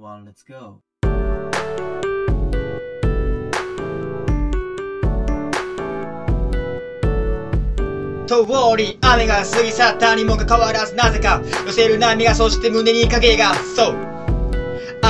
on, let's go. 通り雨が過ぎ去ったにもかかわらずなぜか寄せる波がそして胸に影がそう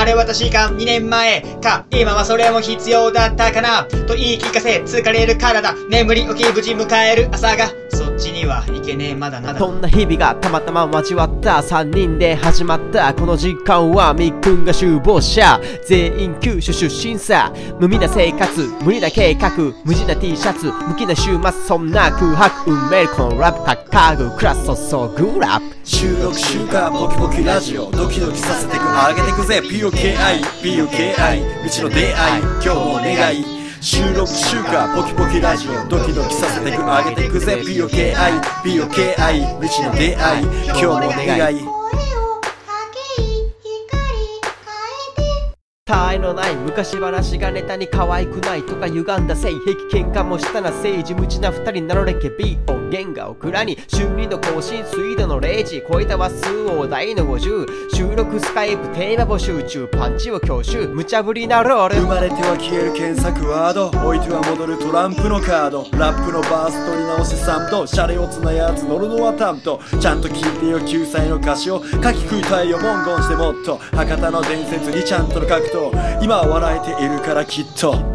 あれは確か2年前か今はそれも必要だったかなと言い聞かせ疲れる体眠り起き無事迎える朝がそっちには行けねえまだまだ。そんな日々がたまたま交わった3人で始まったこの時間はみっくんが首謀者。全員九州出身さ。無味な生活無理な計画無地な T シャツ無気な週末そんな空白運命。このラップ高くクラス注ぐラップ収録週間ポキポキラジオドキドキさせてく上げてくぜ POKI POKI 道の出会い今日も願い。収録週間ポキポキラジオドキドキさせてく上げてくぜ。POKI POKI 道の出会い今日も願い。声をかけい光変えて。他愛のない昔話がネタに可愛くないとか歪んだ性癖喧嘩もしたな政治無知な二人名乗れけ。B 音源がオクラに週2の更新水度の0時超えた話数を大の50収録スカイプテーマ募集中パンチを強襲無茶ぶりなロール生まれては消える検索ワード置いては戻るトランプのカード。ラップのバース取り直しサムとシャレオツなやつ乗るのはタムとちゃんと聞いてよ救済の歌詞を書き食いたいよ文言してもっと。博多の伝説にちゃんとの格闘。今は笑えているからきっと。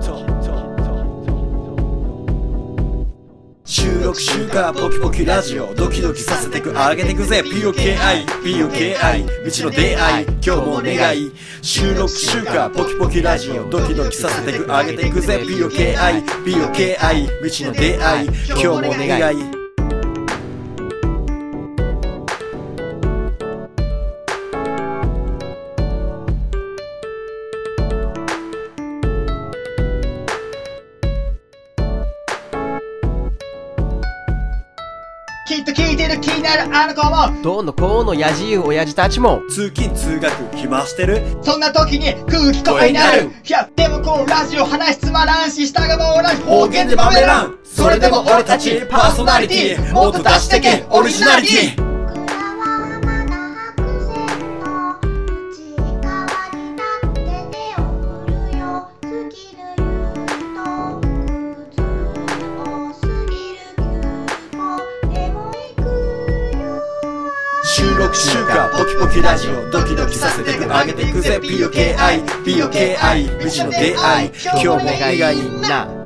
収録週間ポキポキラジオドキドキさせてく上げてくぜ。POKI POKI 道の出会い今日も願い。収録週間ポキポキラジオドキドキさせてく上げてくぜ。POKI POKI 道の出会い今日も願い。きっと聞いてる気になるあの子も。どうのこうのやじゆう親父たちも。通勤通学暇してる。そんな時に空気声になる。いやでもこのラジオ話つまらんし下がも同じ。方言でまめらんそれでも俺たちパーソナリティ。もっと出してけ。オリジナリティ収録週間ポキポキラジオドキドキさせてく上げていくぜ。POKI POKI 道の出会い。今日も願い。な